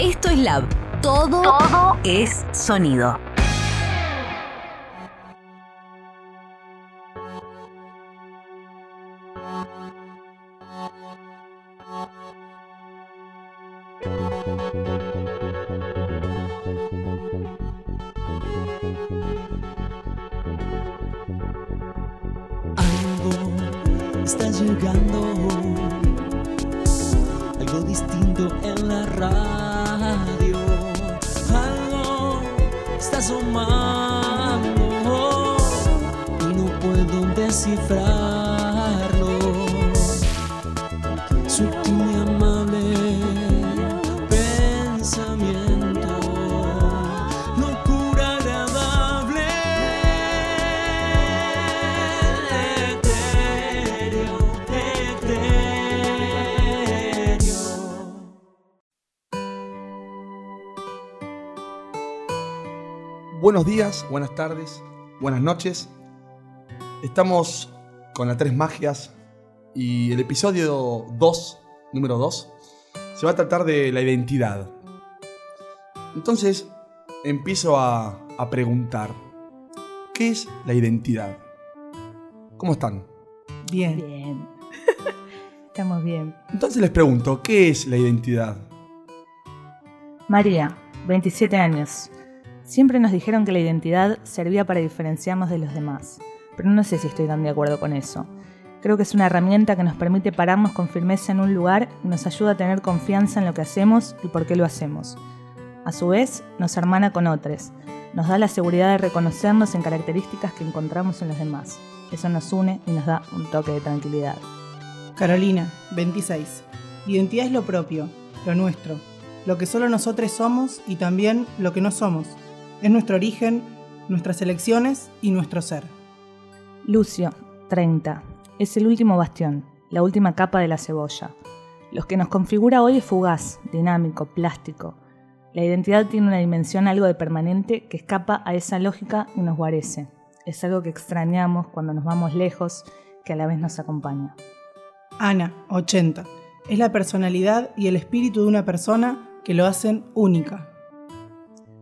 Esto es Lab. Todo, Todo es sonido. Buenos días, buenas tardes, buenas noches. Estamos con las tres magias y el episodio 2, número 2, se va a tratar de la identidad. Entonces, empiezo a, a preguntar, ¿qué es la identidad? ¿Cómo están? Bien. Bien. Estamos bien. Entonces les pregunto, ¿qué es la identidad? María, 27 años. Siempre nos dijeron que la identidad servía para diferenciarnos de los demás, pero no sé si estoy tan de acuerdo con eso. Creo que es una herramienta que nos permite pararnos con firmeza en un lugar y nos ayuda a tener confianza en lo que hacemos y por qué lo hacemos. A su vez, nos hermana con otros. Nos da la seguridad de reconocernos en características que encontramos en los demás. Eso nos une y nos da un toque de tranquilidad. Carolina, 26. Identidad es lo propio, lo nuestro, lo que solo nosotros somos y también lo que no somos. Es nuestro origen, nuestras elecciones y nuestro ser. Lucio, 30. Es el último bastión, la última capa de la cebolla. Lo que nos configura hoy es fugaz, dinámico, plástico. La identidad tiene una dimensión algo de permanente que escapa a esa lógica y nos guarece. Es algo que extrañamos cuando nos vamos lejos, que a la vez nos acompaña. Ana, 80. Es la personalidad y el espíritu de una persona que lo hacen única.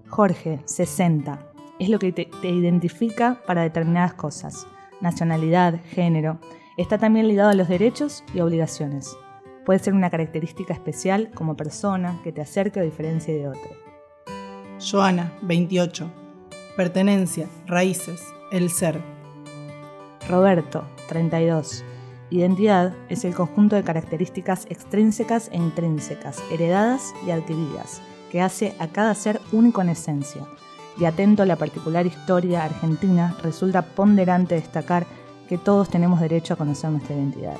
Jorge, 60. Es lo que te, te identifica para determinadas cosas. Nacionalidad, género. Está también ligado a los derechos y obligaciones. Puede ser una característica especial como persona que te acerque o diferencie de otro. Joana, 28. Pertenencia, raíces, el ser. Roberto, 32. Identidad es el conjunto de características extrínsecas e intrínsecas, heredadas y adquiridas, que hace a cada ser único en esencia. Y atento a la particular historia argentina, resulta ponderante destacar que todos tenemos derecho a conocer nuestra identidad.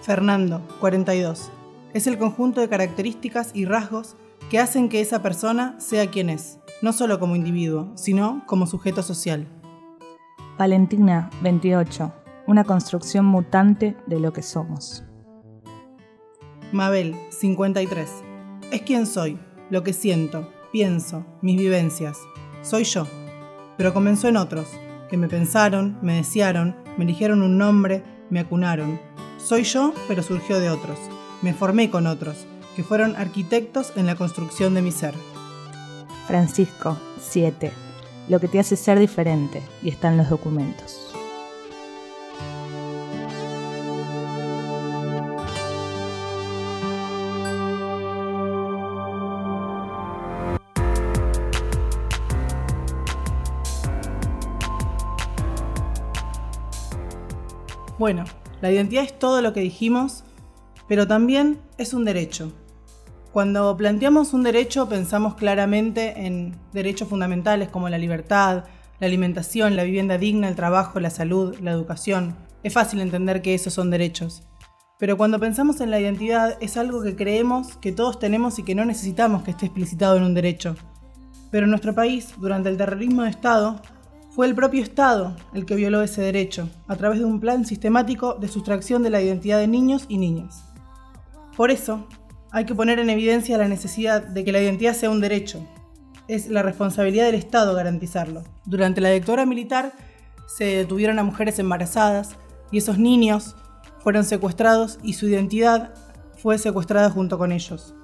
Fernando, 42. Es el conjunto de características y rasgos que hacen que esa persona sea quien es, no solo como individuo, sino como sujeto social. Valentina, 28. Una construcción mutante de lo que somos. Mabel, 53. Es quien soy, lo que siento, pienso, mis vivencias. Soy yo. Pero comenzó en otros, que me pensaron, me desearon, me eligieron un nombre, me acunaron. Soy yo, pero surgió de otros. Me formé con otros, que fueron arquitectos en la construcción de mi ser. Francisco, 7. Lo que te hace ser diferente y está en los documentos. Bueno, la identidad es todo lo que dijimos, pero también es un derecho. Cuando planteamos un derecho pensamos claramente en derechos fundamentales como la libertad, la alimentación, la vivienda digna, el trabajo, la salud, la educación. Es fácil entender que esos son derechos. Pero cuando pensamos en la identidad es algo que creemos que todos tenemos y que no necesitamos que esté explicitado en un derecho. Pero en nuestro país, durante el terrorismo de Estado, fue el propio Estado el que violó ese derecho, a través de un plan sistemático de sustracción de la identidad de niños y niñas. Por eso, hay que poner en evidencia la necesidad de que la identidad sea un derecho. Es la responsabilidad del Estado garantizarlo. Durante la dictadura militar se detuvieron a mujeres embarazadas y esos niños fueron secuestrados y su identidad fue secuestrada junto con ellos.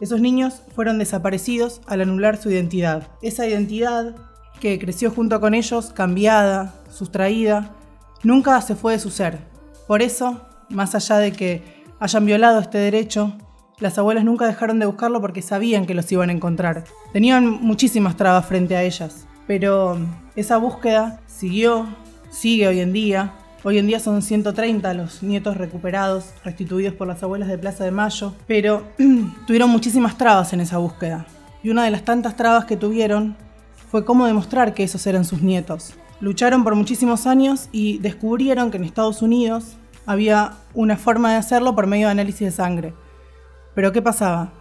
Esos niños fueron desaparecidos al anular su identidad. Esa identidad, que creció junto con ellos, cambiada, sustraída, nunca se fue de su ser. Por eso, más allá de que hayan violado este derecho, las abuelas nunca dejaron de buscarlo porque sabían que los iban a encontrar. Tenían muchísimas trabas frente a ellas, pero esa búsqueda siguió, sigue hoy en día. Hoy en día son 130 los nietos recuperados, restituidos por las abuelas de Plaza de Mayo, pero tuvieron muchísimas trabas en esa búsqueda. Y una de las tantas trabas que tuvieron fue cómo demostrar que esos eran sus nietos. Lucharon por muchísimos años y descubrieron que en Estados Unidos había una forma de hacerlo por medio de análisis de sangre. Pero ¿qué pasaba?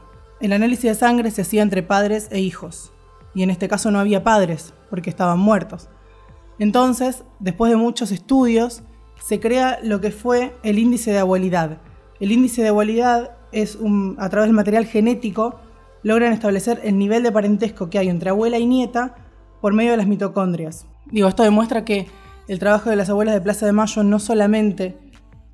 El análisis de sangre se hacía entre padres e hijos, y en este caso no había padres, porque estaban muertos. Entonces, después de muchos estudios, se crea lo que fue el índice de abuelidad. El índice de abuelidad es un, a través del material genético, logran establecer el nivel de parentesco que hay entre abuela y nieta por medio de las mitocondrias. Digo, esto demuestra que el trabajo de las abuelas de Plaza de Mayo no solamente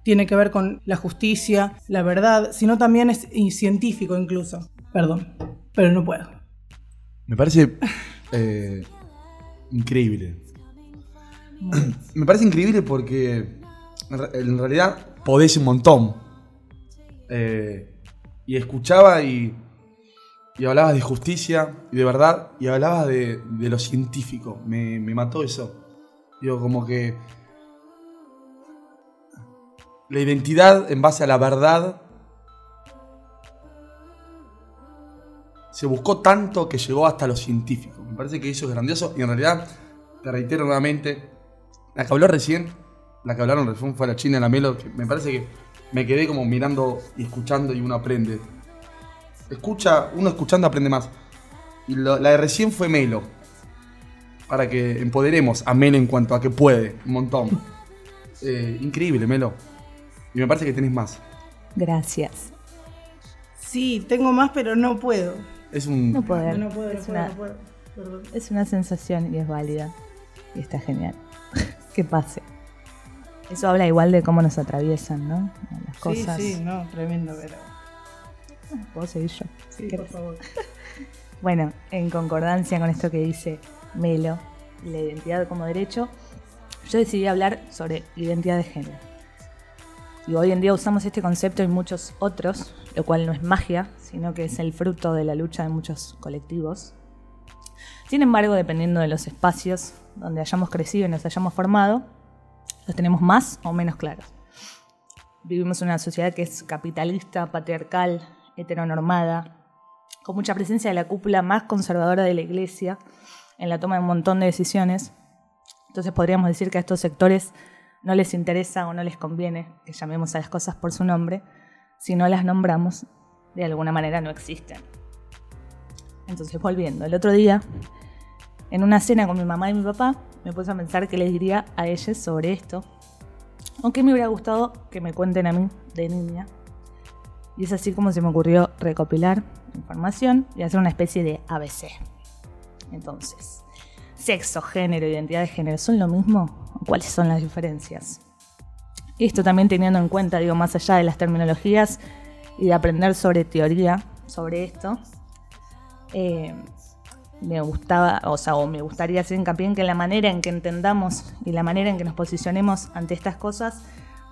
tiene que ver con la justicia, la verdad, sino también es científico incluso. Perdón, pero no puedo. Me parece eh, increíble. Me parece increíble porque en realidad podés un montón. Eh, y escuchaba y, y hablabas de justicia y de verdad y hablabas de, de lo científico. Me, me mató eso. Digo, como que la identidad en base a la verdad se buscó tanto que llegó hasta lo científico. Me parece que eso es grandioso y en realidad, te reitero nuevamente, la que habló recién, la que hablaron recién fue la China, la Melo, que me parece que me quedé como mirando y escuchando y uno aprende. Escucha, uno escuchando aprende más. Y lo- la de recién fue Melo. Para que empoderemos a Melo en cuanto a que puede, un montón. Eh, increíble, Melo. Y me parece que tenés más. Gracias. Sí, tengo más, pero no puedo. Es un. No poder. No puedo, no es, puedo, una, no puedo. Perdón. es una sensación y es válida. Y está genial. que pase. Eso habla igual de cómo nos atraviesan, ¿no? Las cosas. Sí, sí, no, tremendo, pero. Puedo seguir yo. Sí, por favor. Bueno, en concordancia con esto que dice Melo, la identidad como derecho, yo decidí hablar sobre identidad de género. Y hoy en día usamos este concepto y muchos otros, lo cual no es magia, sino que es el fruto de la lucha de muchos colectivos. Sin embargo, dependiendo de los espacios donde hayamos crecido y nos hayamos formado, los tenemos más o menos claros. Vivimos en una sociedad que es capitalista, patriarcal, heteronormada, con mucha presencia de la cúpula más conservadora de la iglesia en la toma de un montón de decisiones. Entonces podríamos decir que a estos sectores no les interesa o no les conviene que llamemos a las cosas por su nombre, si no las nombramos, de alguna manera no existen. Entonces volviendo, el otro día, en una cena con mi mamá y mi papá, me puse a pensar qué les diría a ellos sobre esto, aunque me hubiera gustado que me cuenten a mí de niña. Y es así como se me ocurrió recopilar información y hacer una especie de ABC. Entonces, sexo, género, identidad de género, ¿son lo mismo? ¿O ¿Cuáles son las diferencias? Esto también teniendo en cuenta, digo, más allá de las terminologías y de aprender sobre teoría sobre esto, eh, me gustaba, o sea, o me gustaría hacer hincapié en que la manera en que entendamos y la manera en que nos posicionemos ante estas cosas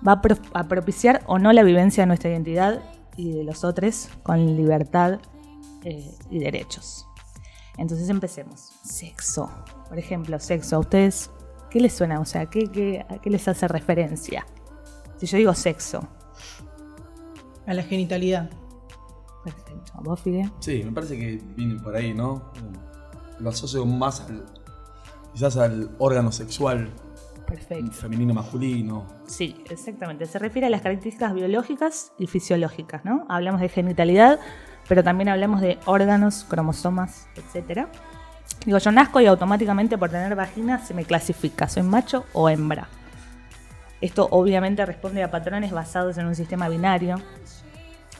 va a propiciar o no la vivencia de nuestra identidad y de los otros con libertad eh, y derechos. Entonces empecemos. Sexo. Por ejemplo, sexo. ¿A ustedes qué les suena? O sea, ¿qué, qué, a qué les hace referencia? Si yo digo sexo. A la genitalidad. Perfecto. ¿A vos, Fide? Sí, me parece que viene por ahí, ¿no? Lo asocio más al. quizás al órgano sexual Perfecto. femenino masculino. Sí, exactamente. Se refiere a las características biológicas y fisiológicas, ¿no? Hablamos de genitalidad, pero también hablamos de órganos, cromosomas, etc. Digo, yo nazco y automáticamente por tener vagina se me clasifica, soy macho o hembra. Esto obviamente responde a patrones basados en un sistema binario.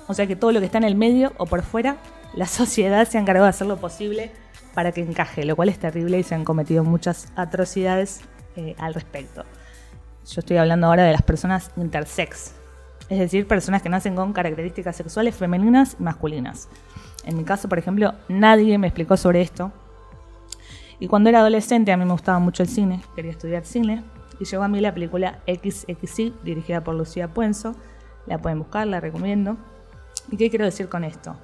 O sea que todo lo que está en el medio o por fuera, la sociedad se ha encargado de hacer lo posible para que encaje, lo cual es terrible y se han cometido muchas atrocidades eh, al respecto. Yo estoy hablando ahora de las personas intersex. Es decir, personas que nacen con características sexuales femeninas y masculinas. En mi caso, por ejemplo, nadie me explicó sobre esto. Y cuando era adolescente a mí me gustaba mucho el cine, quería estudiar cine, y llegó a mí la película XXI, dirigida por Lucía Puenzo. La pueden buscar, la recomiendo. ¿Y qué quiero decir con esto?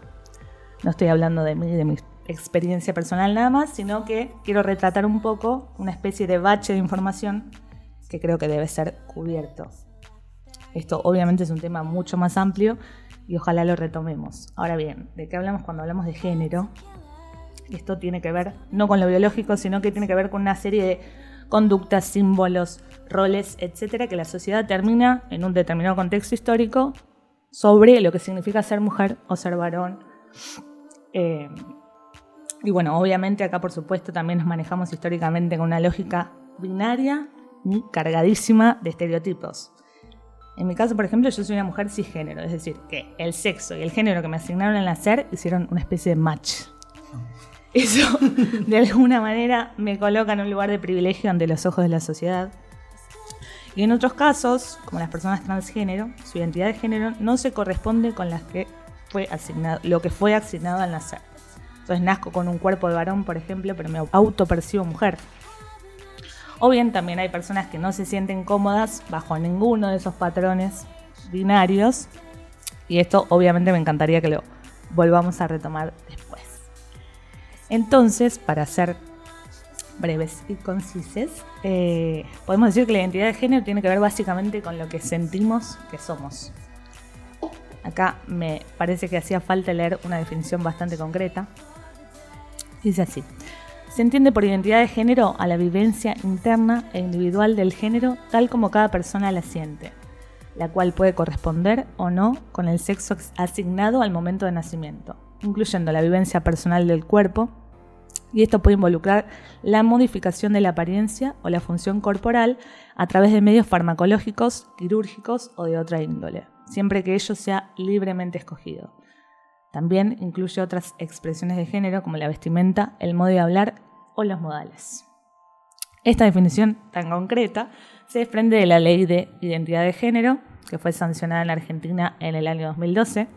No estoy hablando de mí, de mi experiencia personal nada más, sino que quiero retratar un poco una especie de bache de información que creo que debe ser cubierto. Esto obviamente es un tema mucho más amplio y ojalá lo retomemos. Ahora bien, ¿de qué hablamos cuando hablamos de género? Esto tiene que ver no con lo biológico, sino que tiene que ver con una serie de conductas, símbolos, roles, etcétera, que la sociedad termina en un determinado contexto histórico sobre lo que significa ser mujer o ser varón. Eh, y bueno, obviamente acá por supuesto también nos manejamos históricamente con una lógica binaria y cargadísima de estereotipos. En mi caso, por ejemplo, yo soy una mujer cisgénero, es decir, que el sexo y el género que me asignaron al nacer hicieron una especie de match. Eso, de alguna manera, me coloca en un lugar de privilegio ante los ojos de la sociedad. Y en otros casos, como las personas transgénero, su identidad de género no se corresponde con las que fue asignado, lo que fue asignado al nacer. Entonces nazco con un cuerpo de varón, por ejemplo, pero me autopercibo mujer. O bien también hay personas que no se sienten cómodas bajo ninguno de esos patrones binarios. Y esto obviamente me encantaría que lo volvamos a retomar después. Entonces, para ser breves y concises, eh, podemos decir que la identidad de género tiene que ver básicamente con lo que sentimos que somos. Acá me parece que hacía falta leer una definición bastante concreta. Dice así. Se entiende por identidad de género a la vivencia interna e individual del género tal como cada persona la siente, la cual puede corresponder o no con el sexo asignado al momento de nacimiento, incluyendo la vivencia personal del cuerpo, y esto puede involucrar la modificación de la apariencia o la función corporal a través de medios farmacológicos, quirúrgicos o de otra índole, siempre que ello sea libremente escogido. También incluye otras expresiones de género como la vestimenta, el modo de hablar o los modales. Esta definición tan concreta se desprende de la Ley de Identidad de Género, que fue sancionada en Argentina en el año 2012.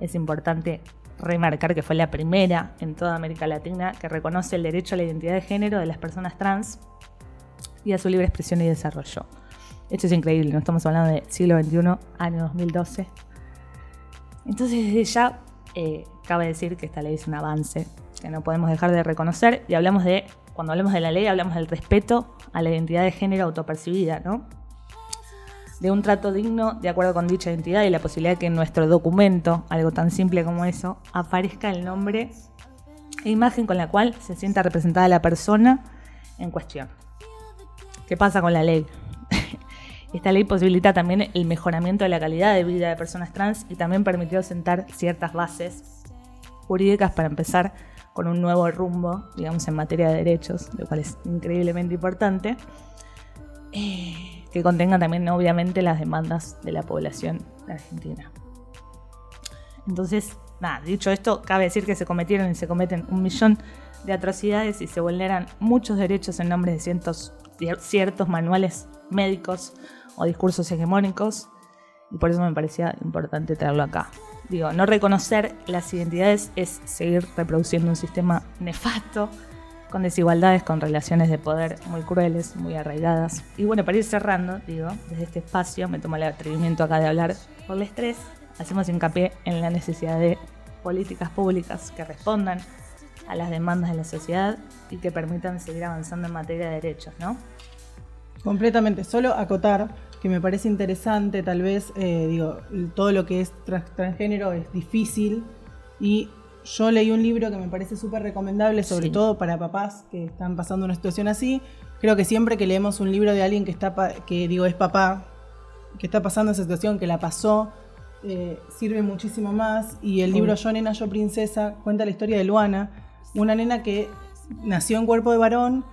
Es importante remarcar que fue la primera en toda América Latina que reconoce el derecho a la identidad de género de las personas trans y a su libre expresión y desarrollo. Esto es increíble, no estamos hablando de siglo XXI, año 2012. Entonces, desde ya eh, cabe decir que esta ley es un avance que no podemos dejar de reconocer y hablamos de, cuando hablamos de la ley, hablamos del respeto a la identidad de género autopercibida, ¿no? De un trato digno de acuerdo con dicha identidad y la posibilidad de que en nuestro documento, algo tan simple como eso, aparezca el nombre e imagen con la cual se sienta representada la persona en cuestión. ¿Qué pasa con la ley? Esta ley posibilita también el mejoramiento de la calidad de vida de personas trans y también permitió sentar ciertas bases jurídicas para empezar con un nuevo rumbo, digamos, en materia de derechos, lo cual es increíblemente importante, eh, que contenga también, obviamente, las demandas de la población argentina. Entonces, nada, dicho esto, cabe decir que se cometieron y se cometen un millón de atrocidades y se vulneran muchos derechos en nombre de ciertos manuales médicos o discursos hegemónicos, y por eso me parecía importante traerlo acá. Digo, no reconocer las identidades es seguir reproduciendo un sistema nefasto, con desigualdades, con relaciones de poder muy crueles, muy arraigadas. Y bueno, para ir cerrando, digo, desde este espacio me tomo el atrevimiento acá de hablar por el estrés, hacemos hincapié en la necesidad de políticas públicas que respondan a las demandas de la sociedad y que permitan seguir avanzando en materia de derechos, ¿no? Completamente. Solo acotar que me parece interesante, tal vez, eh, digo, todo lo que es trans- transgénero es difícil y yo leí un libro que me parece súper recomendable, sobre Sí. todo para papás que están pasando una situación así. Creo que siempre que leemos un libro de alguien que está, que digo, es papá, que está pasando esa situación, que la pasó, eh, sirve muchísimo más. Y el libro Yo Nena, Yo Princesa cuenta la historia de Luana, una nena que nació en cuerpo de varón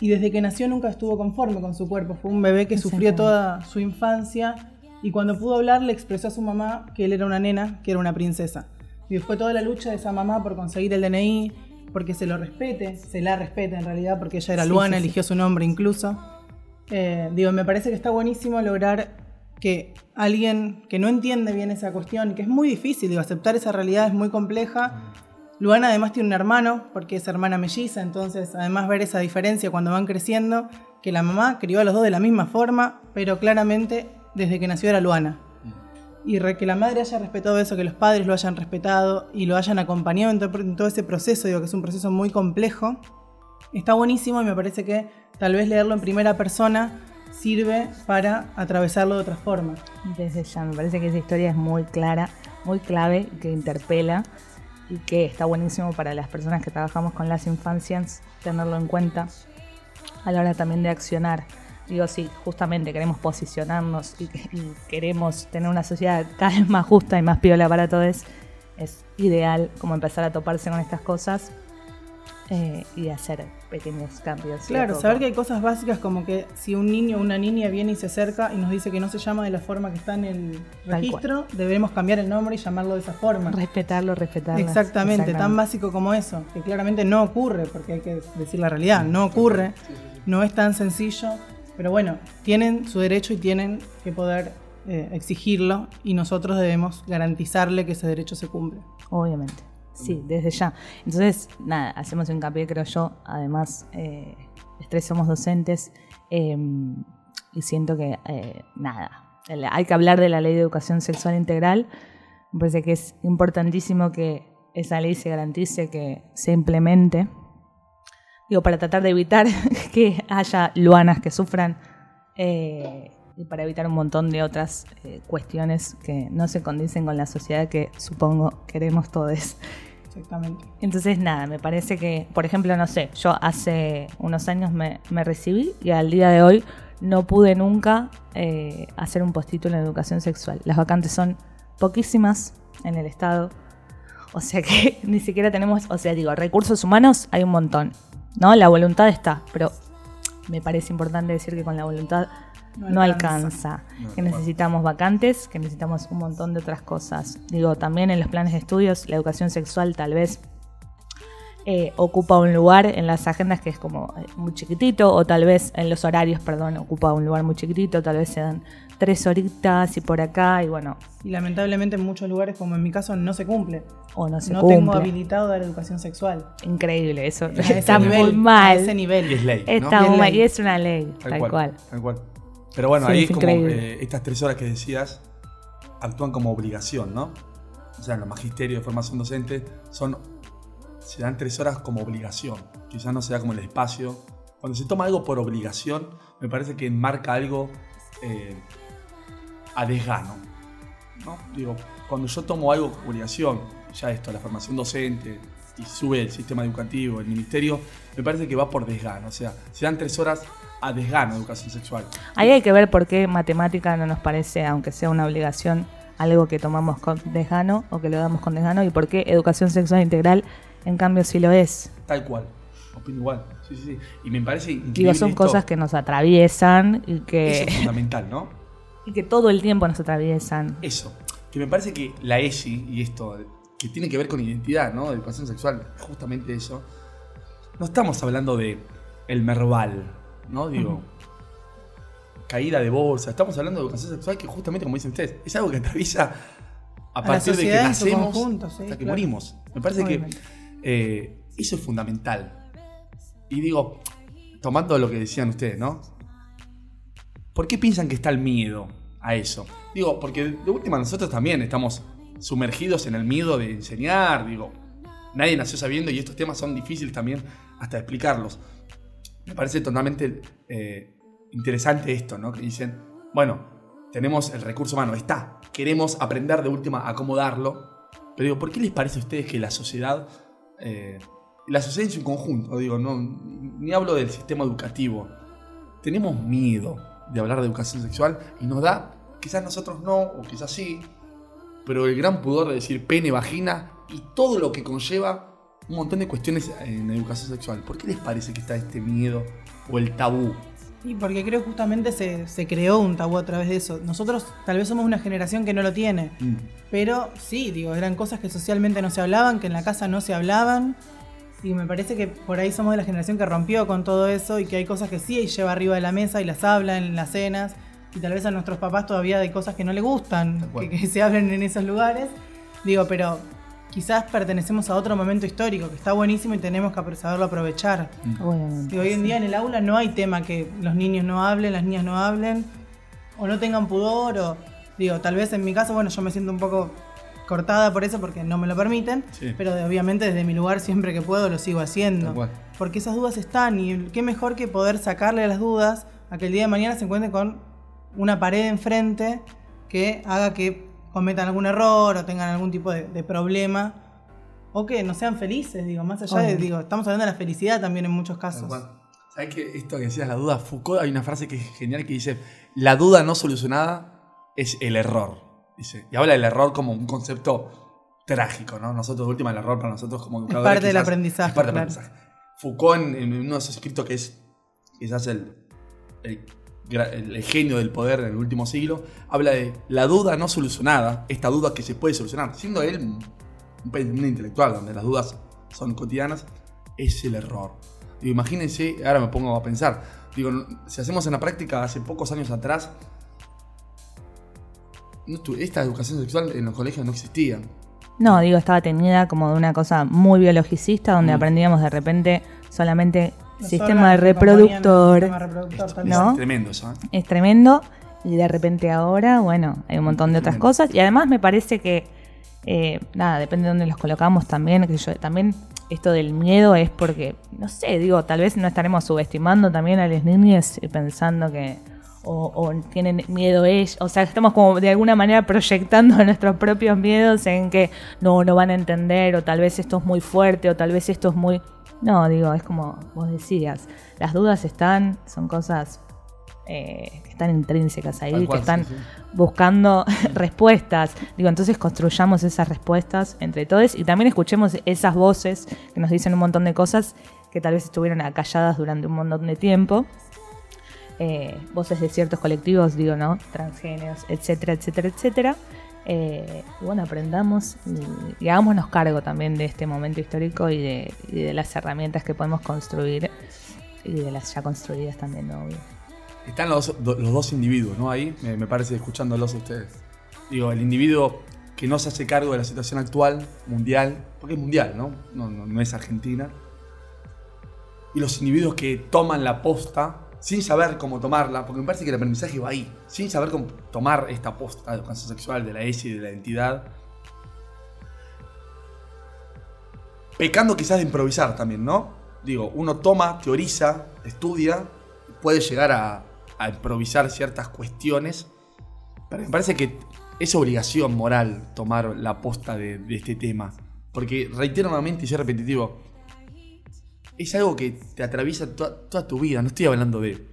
y desde que nació nunca estuvo conforme con su cuerpo. Fue un bebé que sufrió toda su infancia y cuando pudo hablar le expresó a su mamá que él era una nena, que era una princesa. Y fue toda la lucha de esa mamá por conseguir el DNI, porque se lo respete, se la respete en realidad, porque ella era Sí, Luana, sí, sí. eligió su nombre incluso. Eh, digo, me parece que está buenísimo lograr que alguien que no entiende bien esa cuestión, que es muy difícil, digo, aceptar esa realidad es muy compleja. Luana además tiene un hermano, porque es hermana melliza, entonces además ver esa diferencia cuando van creciendo, que la mamá crió a los dos de la misma forma, pero claramente desde que nació era Luana. Y re- que la madre haya respetado eso, que los padres lo hayan respetado y lo hayan acompañado en, to- en todo ese proceso, digo que es un proceso muy complejo, está buenísimo y me parece que tal vez leerlo en primera persona sirve para atravesarlo de otra forma. Desde ya, me parece que esa historia es muy clara, muy clave, que interpela y que está buenísimo para las personas que trabajamos con las infancias tenerlo en cuenta a la hora también de accionar. Digo, sí, justamente queremos posicionarnos y, y queremos tener una sociedad cada vez más justa y más piola para todos, es ideal como empezar a toparse con estas cosas eh, y hacer pequeños cambios. Claro, saber que hay cosas básicas como que si un niño o una niña viene y se acerca y nos dice que no se llama de la forma que está en el registro, debemos cambiar el nombre y llamarlo de esa forma. Respetarlo, respetarlo. Exactamente, tan básico como eso, que claramente no ocurre, porque hay que decir la realidad, no ocurre, no es tan sencillo, pero bueno, tienen su derecho y tienen que poder eh, exigirlo y nosotros debemos garantizarle que ese derecho se cumple. Obviamente. Sí, desde ya. Entonces, nada, hacemos hincapié, creo yo. Además, eh, los tres somos docentes eh, y siento que, eh, nada, hay que hablar de la ley de educación sexual integral. Me parece que es importantísimo que esa ley se garantice, que se implemente. Digo, para tratar de evitar que haya luanas que sufran eh, y para evitar un montón de otras eh, cuestiones que no se condicen con la sociedad que supongo queremos todos. Exactamente. Entonces, nada, me parece que, por ejemplo, no sé, yo hace unos años me, recibí y al día de hoy no pude nunca eh, hacer un postítulo en educación sexual. Las vacantes son poquísimas en el Estado. O sea que ni siquiera tenemos, o sea, digo, recursos humanos hay un montón, ¿no? La voluntad está, pero me parece importante decir que con la voluntad No no, alcanza. alcanza, que necesitamos vacantes, que necesitamos un montón de otras cosas. Digo, también en los planes de estudios, la educación sexual tal vez eh, ocupa un lugar en las agendas que es como eh, muy chiquitito, o tal vez en los horarios, perdón, ocupa un lugar muy chiquitito, tal vez se dan tres horitas y por acá, y bueno, Y lamentablemente en muchos lugares, como en mi caso, no se cumple. o no se no cumple. tengo habilitado dar educación sexual. Increíble, eso A está muy nivel, a mal. ese nivel. Y es ley. ¿no? Está Y es muy mal, y es una ley, tal, cual. Tal cual. Pero bueno, Sí, ahí es como eh, estas tres horas que decías actúan como obligación, ¿no? O sea, en los magisterios de formación docente son se dan tres horas como obligación. Quizás no se da como el espacio. Cuando se toma algo por obligación, me parece que enmarca algo eh, a desgano. ¿no? Digo, cuando yo tomo algo como obligación, ya esto, la formación docente, y sube el sistema educativo, el ministerio, me parece que va por desgano. O sea, se dan tres horas a desgano de educación sexual. Ahí hay que ver por qué matemática no nos parece, aunque sea una obligación, algo que tomamos con desgano o que lo damos con desgano, y por qué educación sexual integral, en cambio, sí lo es. Tal cual. Opino igual. Sí, sí, sí. Y me parece increíble. Digo, son esto. cosas que nos atraviesan y Eso que, es fundamental, ¿no? y que todo el tiempo nos atraviesan. Eso. Que me parece que la ESI y esto, que tiene que ver con identidad, ¿no? Educación sexual, justamente eso. No estamos hablando de el merval, ¿no? Digo, caída de bolsa. Estamos hablando de educación sexual que justamente, como dicen ustedes, es algo que atraviesa a partir de que nacemos conjunto, sí, hasta que morimos. Me parece Obviamente. que eh, eso es fundamental. Y digo, tomando lo que decían ustedes, ¿no? ¿Por qué piensan que está el miedo a eso? Digo, porque de última nosotros también estamos sumergidos en el miedo de enseñar, digo, nadie nació sabiendo y estos temas son difíciles también hasta explicarlos. Me parece totalmente eh, interesante esto, ¿no? Que dicen, bueno, tenemos el recurso humano, está, queremos aprender de última a cómo pero digo, ¿por qué les parece a ustedes que la sociedad, eh, la sociedad en su conjunto, digo, no, ni hablo del sistema educativo, tenemos miedo de hablar de educación sexual y nos da, quizás nosotros no, o quizás sí, pero el gran pudor de decir pene, vagina y todo lo que conlleva un montón de cuestiones en educación sexual. ¿Por qué les parece que está este miedo o el tabú? Y porque creo que justamente se, se creó un tabú a través de eso. Nosotros tal vez somos una generación que no lo tiene. Mm. Pero sí, digo, eran cosas que socialmente no se hablaban, que en la casa no se hablaban. Y me parece que por ahí somos de la generación que rompió con todo eso y que hay cosas que sí lleva arriba de la mesa y las habla en las cenas. y tal vez a nuestros papás todavía hay cosas que no les gustan, que, que se hablen en esos lugares. Digo, pero quizás pertenecemos a otro momento histórico que está buenísimo y tenemos que saberlo aprovechar. Obviamente. Digo, hoy en día en el aula no hay tema que los niños no hablen, las niñas no hablen, o no tengan pudor, o digo, tal vez en mi caso, bueno, yo me siento un poco cortada por eso porque no me lo permiten, Sí. pero de- obviamente desde mi lugar siempre que puedo lo sigo haciendo. Porque esas dudas están y qué mejor que poder sacarle las dudas a que el día de mañana se encuentre con una pared enfrente que haga que cometan algún error o tengan algún tipo de, de problema o que no sean felices, digo, más allá de, digo, estamos hablando de la felicidad también en muchos casos. ¿Sabes que esto que decías, la duda? Foucault, hay una frase que es genial que dice: La duda no solucionada es el error. Dice. Y habla del error como un concepto trágico, ¿no? Nosotros, de última, el error para nosotros como educadores. parte del aprendizaje, Es parte del aprendizaje. Foucault, en, en uno de sus escritos que es quizás el, el, el- genio del poder en el último siglo, habla de la duda no solucionada, esta duda que se puede solucionar, siendo él un, intelectual donde las dudas son cotidianas, es el error. Digo, imagínense, ahora me pongo a pensar, digo, si hacemos una práctica hace pocos años atrás, esta educación sexual en los colegios no existía. No, digo, estaba teñida como de una cosa muy biologicista, donde Mm. aprendíamos de repente solamente sistema reproductor. sistema reproductor, Es, tal es ¿No? tremendo eso, ¿eh? Es tremendo. Y de repente ahora, bueno, hay un montón de otras Tremendo. cosas. Y además me parece que, eh, nada, depende de dónde los colocamos también. Que yo, también esto del miedo es porque, no sé, digo, tal vez no estaremos subestimando también a las niñas pensando que. O, o tienen miedo ellos. O sea, estamos como de alguna manera proyectando nuestros propios miedos en que no, no van a entender, o tal vez esto es muy fuerte, o tal vez esto es muy. No, digo, es como vos decías. Las dudas están, son cosas eh, que están intrínsecas ahí, Tal que cual, están sí, sí. buscando respuestas. Digo, entonces construyamos esas respuestas entre todos y también escuchemos esas voces que nos dicen un montón de cosas que tal vez estuvieron acalladas durante un montón de tiempo. Eh, voces de ciertos colectivos, digo, ¿no? Transgéneros, etcétera, etcétera, etcétera. Eh, bueno, aprendamos y, hagámonos cargo también de este momento histórico y de, las herramientas que podemos construir y de las ya construidas también, ¿no? Están los, los dos individuos, ¿no? Ahí, me, me parece, escuchándolos a ustedes. Digo, el individuo que no se hace cargo de la situación actual, mundial, porque es mundial, ¿no? No, no, no es Argentina. Y los individuos que toman la posta sin saber cómo tomarla, porque me parece que el aprendizaje va ahí, sin saber cómo tomar esta posta de educación sexual, de la ESI, de la identidad. Pecando quizás de improvisar también, ¿no? Digo, uno toma, teoriza, estudia, puede llegar a, a improvisar ciertas cuestiones, pero me parece que es obligación moral tomar la posta de, de este tema. Porque, reitero nuevamente y soy repetitivo, es algo que te atraviesa toda, toda tu vida, no estoy hablando de...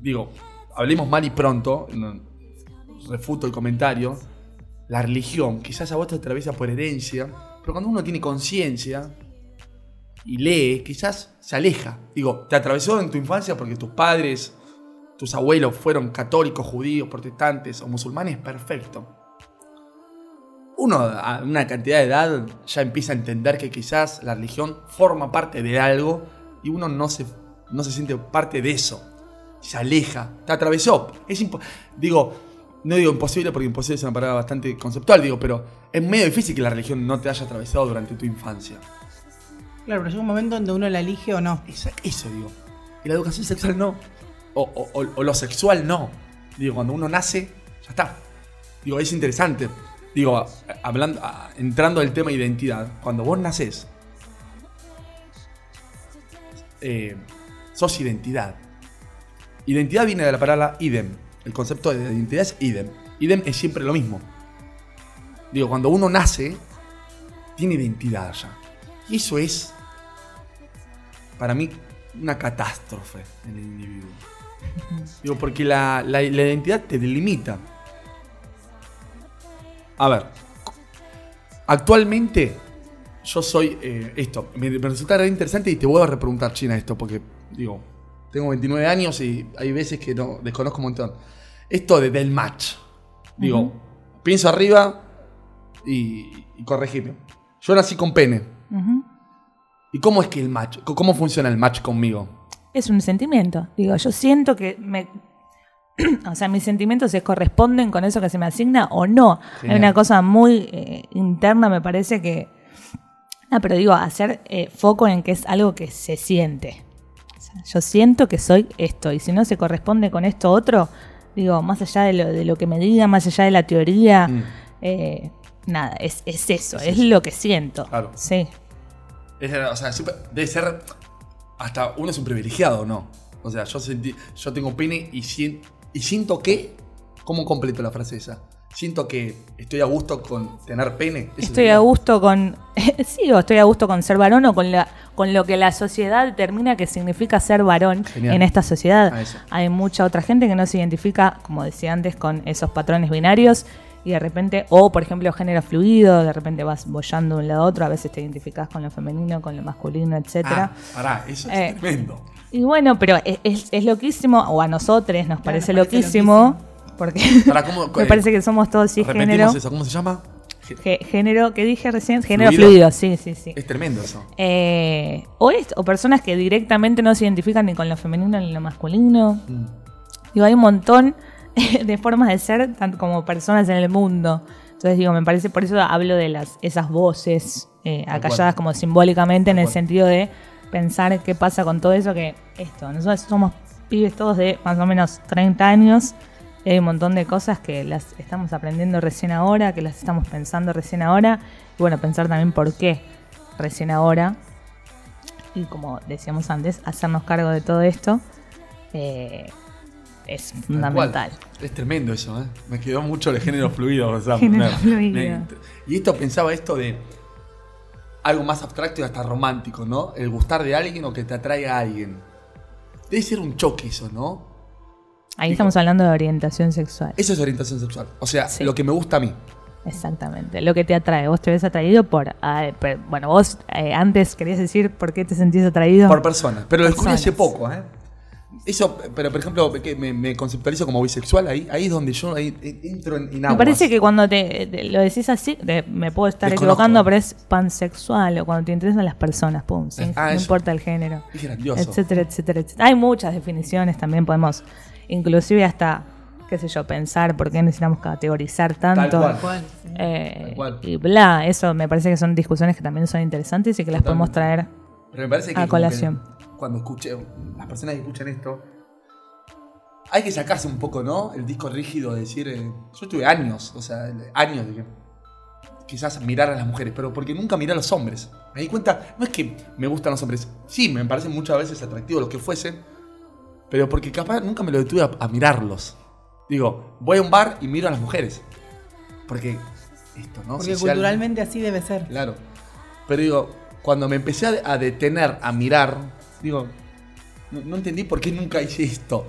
Digo, hablemos mal y pronto, refuto el comentario, la religión, quizás a vos te atraviesa por herencia, pero cuando uno tiene conciencia y lee, quizás se aleja. Digo, te atravesó en tu infancia porque tus padres, tus abuelos fueron católicos, judíos, protestantes o musulmanes, perfecto. Uno a una cantidad de edad ya empieza a entender que quizás la religión forma parte de algo y uno no se, no se siente parte de eso. Se aleja, te atravesó. Es digo, no digo imposible porque imposible es una palabra bastante conceptual, digo, pero es medio difícil que la religión no te haya atravesado durante tu infancia. Claro, pero llega un momento donde uno la elige o no. Esa- eso digo. Y la educación sexual no. O, o- o- o lo sexual no. Digo, cuando uno nace, ya está. Digo, es interesante. Digo, hablando, entrando al tema identidad, cuando vos nacés, eh, sos identidad. Identidad viene de la palabra idem. El concepto de identidad es idem. Idem es siempre lo mismo. Digo, cuando uno nace, tiene identidad ya. Y eso es para mí una catástrofe en el individuo. Digo, porque la identidad te delimita. A ver, actualmente yo soy eh, esto. Me, me resulta re interesante y te voy a repreguntar, China, esto, porque digo, tengo 29 años y hay veces que no desconozco un montón. Esto de, del match. Digo, pienso arriba y, y corregime. Yo nací con pene. ¿Y cómo es que el match? ¿Cómo funciona el match conmigo? Es un sentimiento. Digo, yo siento que me. o sea, mis sentimientos se corresponden con eso que se me asigna o no. Genial. Hay una cosa muy eh, interna, me parece que... Ah, pero digo, hacer eh, foco en que es algo que se siente. O sea, yo siento que soy esto, y si no se corresponde con esto otro, digo, más allá de lo, de lo que me diga, más allá de la teoría, Mm. eh, nada, es, es eso, Es es, eso. lo que siento. Claro. Sí. Es, o sea, debe ser. Hasta uno es un privilegiado, ¿no? O sea, yo, sentí, yo tengo pene y, sien- y siento que. ¿Cómo completo la frase esa? Siento que estoy a gusto con tener pene. Estoy a gusto con. sí, o estoy a gusto con ser varón o con, la, con lo que la sociedad determina que significa ser varón Genial. en esta sociedad. Hay mucha otra gente que no se identifica, como decía antes, con esos patrones binarios y de repente, o por ejemplo, género fluido, de repente vas bollando de un lado a otro, a veces te identificas con lo femenino, con lo masculino, etcétera. Ah, pará, eso es Eh, tremendo. Y bueno, pero es, es, es loquísimo, o a nosotros nos parece, nos parece loquísimo, porque Pará, ¿cómo- me eh, parece que somos todos cisgénero. Eso, ¿cómo se llama? Gé- Género, ¿qué dije recién? Género Fluido. fluido, sí, sí, sí. Es tremendo eso. Eh, o, es- o personas que directamente no se identifican ni con lo femenino ni lo masculino. Mm. Digo, hay un montón de formas de ser, tanto como personas en el mundo. Entonces, digo, me parece, por eso hablo de las, esas voces eh, acalladas como simbólicamente en el sentido de pensar qué pasa con todo eso que esto, nosotros somos pibes todos de más o menos 30 años y hay un montón de cosas que las estamos aprendiendo recién ahora, que las estamos pensando recién ahora y bueno, pensar también por qué recién ahora y como decíamos antes, hacernos cargo de todo esto eh, es Tal fundamental. Es tremendo eso, ¿eh? Me quedó mucho el género fluido. o sea, Género me- fluido. me- y esto pensaba esto de algo más abstracto y hasta romántico, ¿no? El gustar de alguien o que te atraiga a alguien. Debe ser un choque eso, ¿no? Ahí estamos hablando de orientación sexual. Eso es orientación sexual. O sea, Sí. lo que me gusta a mí. Exactamente. Lo que te atrae. Vos te ves atraído por. ah, bueno, vos eh, antes querías decir por qué te sentís atraído. Por personas. Pero lo descubrí hace poco, ¿eh? Eso, pero por ejemplo, que me, me conceptualizo como bisexual, ahí, ahí es donde yo ahí entro en, en Me parece que cuando te, te lo decís así, me puedo estar Desconozco. equivocando, pero es pansexual o cuando te interesan las personas, pum, sin- Ah, no eso. importa el género, Es grandioso. etcétera, etcétera, etcétera. Hay muchas definiciones, también podemos, inclusive hasta, qué sé yo, pensar por qué necesitamos categorizar tanto. cual. ¿Cuál? Sí. eh, Tal cual. y bla, eso me parece que son discusiones que también son interesantes y que las podemos traer. Pero me parece que, A como colación. que cuando escuché, las personas que escuchan esto, hay que sacarse un poco, ¿no? El disco rígido de decir, eh, yo tuve años, o sea, años de que quizás mirar a las mujeres, pero porque nunca miré a los hombres. Me di cuenta, no es que me gustan los hombres, sí, me parecen muchas veces atractivos los que fuesen, pero porque capaz nunca me lo detuve a, a mirarlos. Digo, voy a un bar y miro a las mujeres. Porque esto, ¿no? Porque Social- culturalmente así debe ser. Claro. Pero digo, cuando me empecé a, de- a detener, a mirar, digo, no, no entendí por qué nunca hice esto.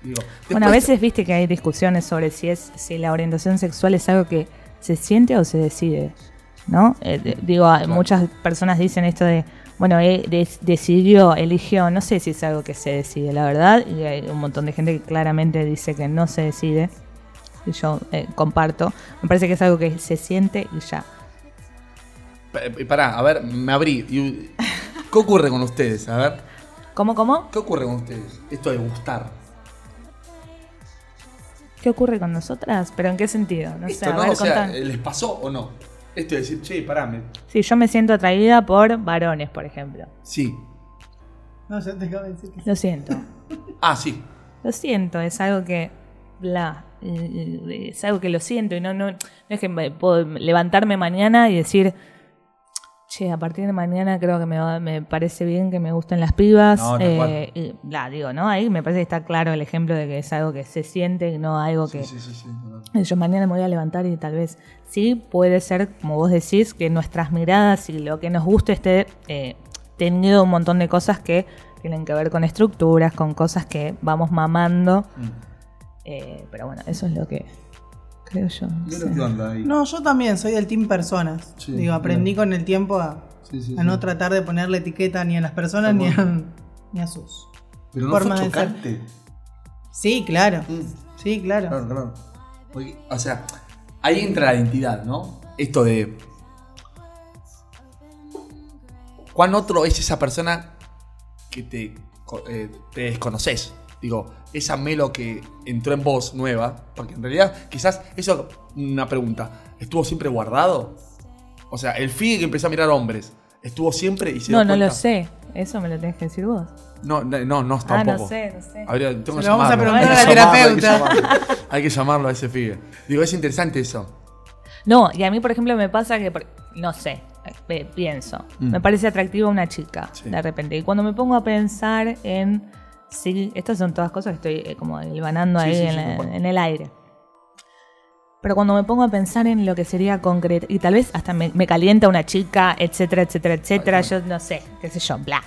Digo, Bueno, a veces viste que hay discusiones sobre si es si la orientación sexual es algo que se siente o se decide, ¿no? Eh, de- digo, Claro. muchas personas dicen esto de, bueno, eh, des- decidió, eligió, no sé si es algo que se decide, la verdad, y hay un montón de gente que claramente dice que no se decide, y yo eh, comparto, me parece que es algo que se siente y ya. Pa- Pará, a ver, me abrí. ¿Qué ocurre con ustedes? A ver, ¿Cómo, cómo? ¿qué ocurre con ustedes? Esto de gustar. ¿Qué ocurre con nosotras? ¿Pero en qué sentido? No Esto, sé, a ¿no? ver, o sea. ¿les pasó o no? Esto de decir, che, pará, me- Sí, yo me siento atraída por varones, por ejemplo. Sí. No, ya te acabo de decir que sí. Lo siento. Ah, sí. Lo siento, es algo que. Bla. Es algo que lo siento y no, no, no es que me puedo levantarme mañana y decir. Che, a partir de mañana creo que me, va- me parece bien que me gusten las pibas. No, eh, y bla, digo, ¿no? Ahí me parece que está claro el ejemplo de que es algo que se siente y no algo que. Sí, sí, sí, sí, no. Yo mañana me voy a levantar y tal vez sí puede ser, como vos decís, que nuestras miradas y lo que nos guste esté eh, teniendo un montón de cosas que tienen que ver con estructuras, con cosas que vamos mamando. Mm. Eh, pero bueno, eso es lo que creo yo. no Mira sé. qué onda ahí. No, yo también soy del team personas. Sí, Digo, aprendí bien. con el tiempo a, Sí, sí, a sí. no tratar de ponerle etiqueta ni a las personas ni a, ni a sus. Pero no fue forma de ser. chocante. Sí, claro. Mm. Sí, claro. Claro, claro. Porque, o sea, ahí entra la identidad, ¿no? Esto de. ¿Cuán otro es esa persona que te, co- eh, te desconoces? Digo, esa Melo que entró en vos nueva, porque en realidad quizás eso, una pregunta, ¿estuvo siempre guardado? O sea, el Figue que empezó a mirar hombres, ¿estuvo siempre y se No, no lo sé. Eso me lo tenés que decir vos. No, no, no, no, Ah, tampoco. no sé, no sé. Habría- tengo que vamos a preguntar a la llamarlo, hay que terapeuta. llamarlo. Hay que llamarlo a ese Figue. Digo, es interesante eso. No, y a mí, por ejemplo, me pasa que, no sé, eh, pienso, Mm. me parece atractiva una chica, Sí. de repente. Y cuando me pongo a pensar en, sí, estas son todas cosas que estoy eh, como hilvanando Sí, ahí sí, en, sí, la- tal cual. en el aire. Pero cuando me pongo a pensar en lo que sería concreto, y tal vez hasta me, me calienta una chica, etcétera, etcétera, etcétera, yo no sé, qué sé yo, bla.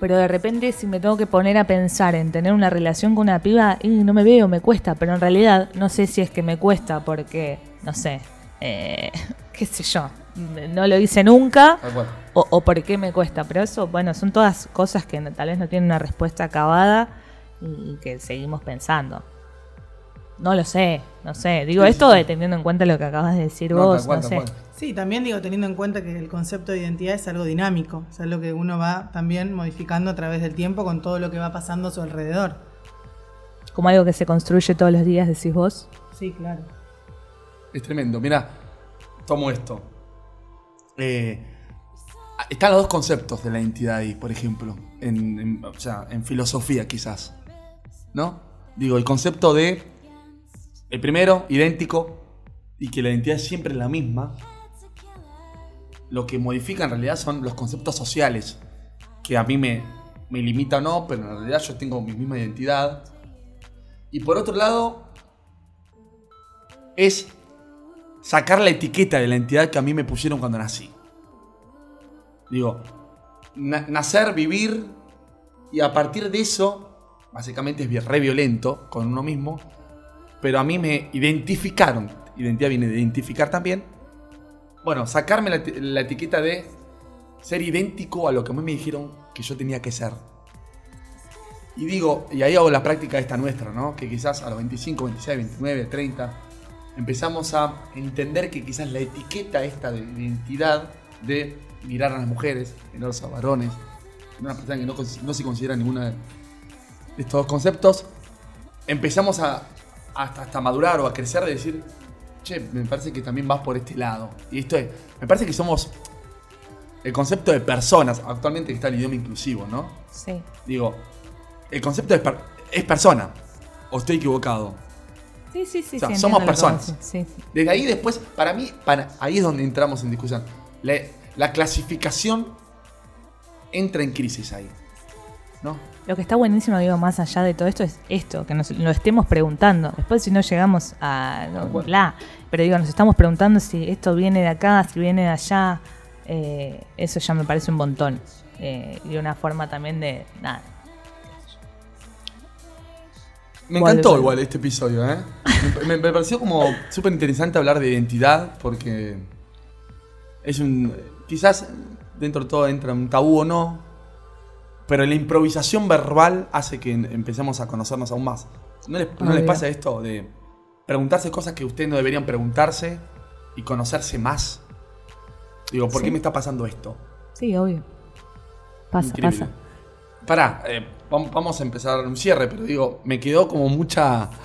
Pero de repente si me tengo que poner a pensar en tener una relación con una piba, y no me veo, me cuesta, pero en realidad no sé si es que me cuesta porque, no sé, eh, qué sé yo, no lo hice nunca cual. o, o por qué me cuesta. Pero eso, bueno, son todas cosas que no- tal vez no tienen una respuesta acabada y, y que seguimos pensando. No lo sé, no sé. Digo Sí, esto sí, teniendo en cuenta lo que acabas de decir No, vos, cual, no sé. Sí, también digo, teniendo en cuenta que el concepto de identidad es algo dinámico, es algo que uno va también modificando a través del tiempo con todo lo que va pasando a su alrededor. Como algo que se construye todos los días, decís vos. Sí, claro. Es tremendo. Mira, tomo esto. Eh, están los dos conceptos de la identidad ahí, por ejemplo. En filosofía quizás. ¿No? Digo, el concepto de... El primero, idéntico, y que la identidad es siempre la misma. Lo que modifica en realidad son los conceptos sociales, que a mí me, me limita o no, pero en realidad yo tengo mi misma identidad. Y por otro lado, es sacar la etiqueta de la entidad que a mí me pusieron cuando nací. Digo, na- nacer, vivir, y a partir de eso, básicamente es re violento con uno mismo, pero a mí me identificaron, identidad viene de identificar también, bueno, sacarme la, la etiqueta de ser idéntico a lo que a mí me dijeron que yo tenía que ser. Y digo, y ahí hago la práctica esta nuestra, ¿no? Que quizás a los 25, 26, 29, 30, empezamos a entender que quizás la etiqueta esta de identidad de mirar a las mujeres, mirar a los varones, una persona que no, no se considera ninguna de estos dos conceptos, empezamos a hasta, hasta madurar o a crecer de decir, che, me parece que también vas por este lado. Y esto es, me parece que somos el concepto de personas, actualmente está el idioma inclusivo, ¿no? Sí. Digo, el concepto per- es persona, o estoy equivocado. Sí, sí, sí. O sea, sí, somos personas. Sí, sí. Desde ahí después, para mí, para, ahí es donde entramos en discusión. La, la clasificación entra en crisis ahí. ¿No? Lo que está buenísimo, digo, más allá de todo esto, es esto, que nos lo estemos preguntando. Después, si no llegamos a. no, bla, pero digo, nos estamos preguntando si esto viene de acá, si viene de allá. eh, eso ya me parece un montón. Eh, y una forma también de. Nada. Me encantó igual este episodio, ¿eh? Me, me pareció como súper interesante hablar de identidad porque es un... Quizás dentro de todo entra un tabú o no, pero la improvisación verbal hace que empecemos a conocernos aún más. ¿No les, no les Obvio. pasa esto de preguntarse cosas que ustedes no deberían preguntarse y conocerse más? Digo, ¿por Sí. qué me está pasando esto? Sí, obvio. Pasa, Increíble. pasa. Pará, eh, vam- vamos a empezar un cierre, pero digo, me quedó como mucha...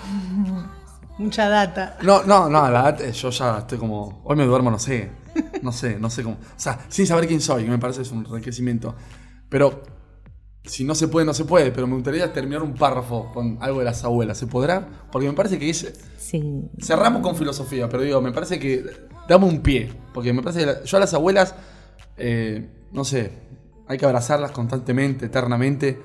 Mucha data. No, no, no, la verdad, eh, yo ya estoy como. Hoy me duermo, no sé. No sé, no sé cómo. O sea, sin saber quién soy, que me parece es un enriquecimiento. Pero, si no se puede, no se puede. Pero me gustaría terminar un párrafo con algo de las abuelas. ¿Se podrá? Porque me parece que es. Sí. Cerramos con filosofía, pero digo, me parece que. Damos un pie. Porque me parece que yo a las abuelas. eh, no sé. Hay que abrazarlas constantemente, eternamente.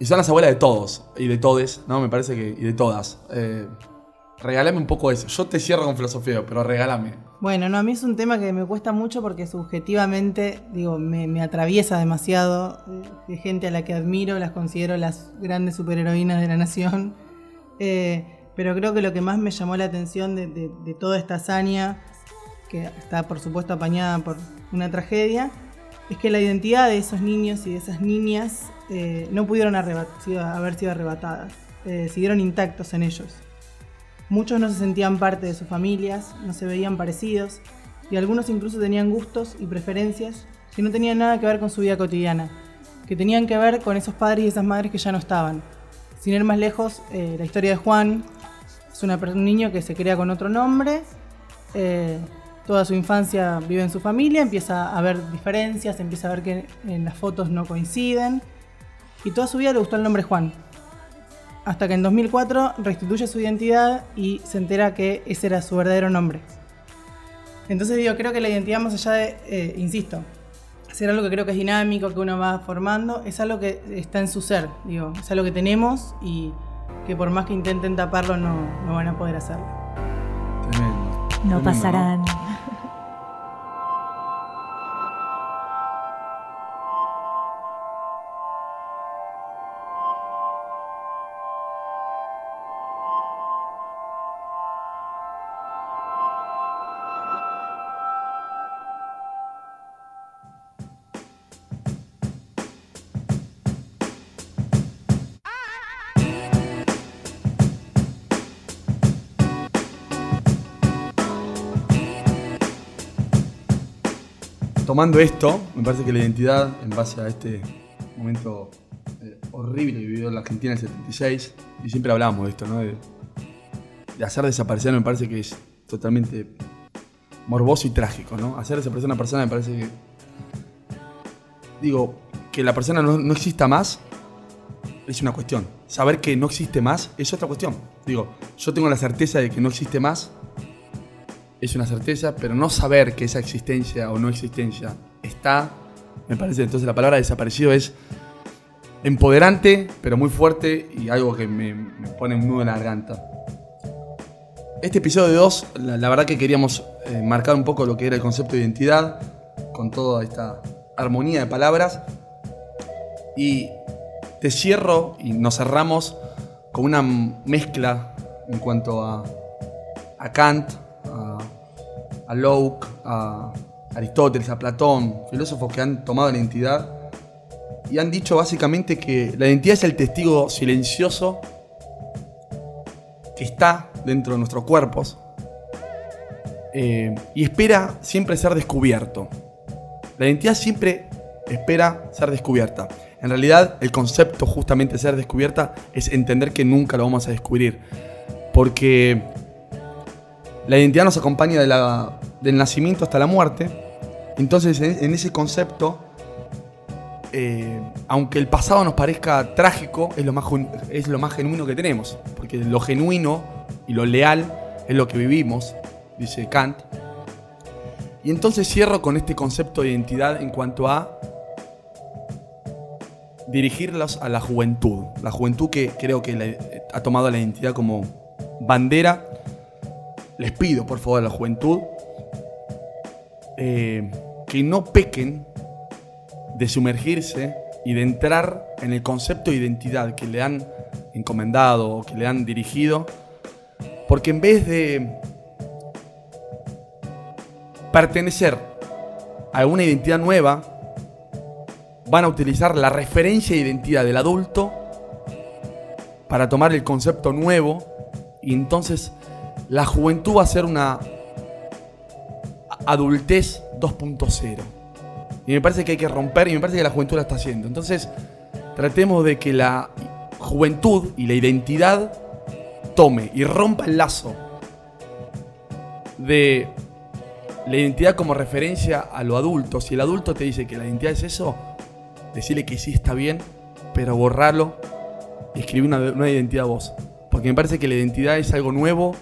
Y son las abuelas de todos y de todes, ¿no? Me parece que. Y de todas. Eh, regálame un poco eso. Yo te cierro con filosofía, pero regálame. Bueno, no, a mí es un tema que me cuesta mucho porque subjetivamente, digo, me, atraviesa demasiado eh, de gente a la que admiro, las considero las grandes superheroínas de la nación. Eh, pero creo que lo que más me llamó la atención de, de- de toda esta hazaña, que está por supuesto apañada por una tragedia, es que la identidad de esos niños y de esas niñas eh, no pudieron haber sido arrebatadas, eh, siguieron intactos en ellos. Muchos no se sentían parte de sus familias, no se veían parecidos y algunos incluso tenían gustos y preferencias que no tenían nada que ver con su vida cotidiana, que tenían que ver con esos padres y esas madres que ya no estaban. sin ir más lejos, eh, la historia de Juan es una un niño que se crea con otro nombre. Toda su infancia vive en su familia, empieza a ver diferencias, empieza a ver que en las fotos no coinciden. Y toda su vida le gustó el nombre Juan. Hasta que en 2004 restituye su identidad y se entera que ese era su verdadero nombre. Entonces digo, creo que la identidad más allá de, eh, insisto, ser algo que creo que es dinámico, que uno va formando, es algo que está en su ser, digo, es algo que tenemos y que por más que intenten taparlo no, no van a poder hacerlo. Tremendo. No Tremendo, pasarán. Tomando esto, me parece que la identidad, en base a este momento eh, horrible que vivió la Argentina en el 76, y siempre hablamos de esto, ¿no? De, hacer desaparecer me parece que es totalmente morboso y trágico, ¿no? Hacer desaparecer a una persona me parece que. Digo, que la persona no exista más es una cuestión. Saber que no existe más es otra cuestión. Digo, yo tengo la certeza de que no existe más es una certeza, pero no saber que esa existencia o no existencia está, me parece, entonces la palabra desaparecido es empoderante, pero muy fuerte y algo que me, pone un nudo en la garganta. Este episodio 2, la, la verdad que queríamos eh, marcar un poco lo que era el concepto de identidad, con toda esta armonía de palabras. Y te cierro y nos cerramos con una mezcla en cuanto a, a Kant, a Locke, a Aristóteles, a Platón, filósofos que han tomado la identidad y han dicho básicamente que la identidad es el testigo silencioso que está dentro de nuestros cuerpos eh, y espera siempre ser descubierto. La identidad siempre espera ser descubierta. En realidad, el concepto justamente de ser descubierta es entender que nunca lo vamos a descubrir. Porque la identidad nos acompaña del nacimiento hasta la muerte. Entonces, en, ese concepto, eh, aunque el pasado nos parezca trágico, es lo, más, es lo más genuino que tenemos. Porque lo genuino y lo leal es lo que vivimos, dice Kant. Y entonces cierro con este concepto de identidad en cuanto a dirigirlos a la juventud. La juventud que creo que ha tomado la identidad como bandera. Les pido, por favor, a la juventud eh, que no pequen de sumergirse y de entrar en el concepto de identidad que le han encomendado o que le han dirigido. Porque en vez de pertenecer a una identidad nueva, van a utilizar la referencia de identidad del adulto para tomar el concepto nuevo y entonces la juventud va a ser una a- adultez 2.0. Y me parece que hay que romper y me parece que la juventud la está haciendo. Entonces, tratemos de que la juventud y la identidad tome y rompa el lazo de la identidad como referencia a lo adulto. Si el adulto te dice que la identidad es eso, decirle que sí está bien, pero borrarlo y escribir una, una identidad vos. Porque me parece que la identidad es algo nuevo,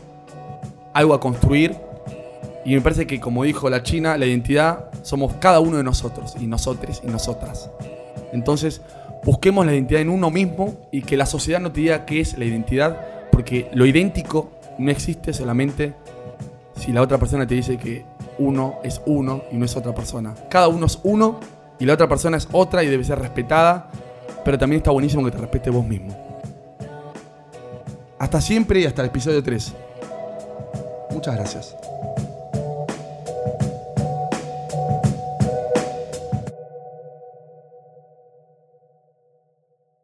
algo a construir. Y me parece que, como dijo la China, la identidad somos cada uno de nosotros, y nosotres, y nosotras. Entonces, busquemos la identidad en uno mismo y que la sociedad no te diga qué es la identidad, porque lo idéntico no existe solamente si la otra persona te dice que uno es uno y no es otra persona. Cada uno es uno y la otra persona es otra y debe ser respetada, pero también está buenísimo que te respete vos mismo. Hasta siempre y hasta el episodio 3. Muchas gracias.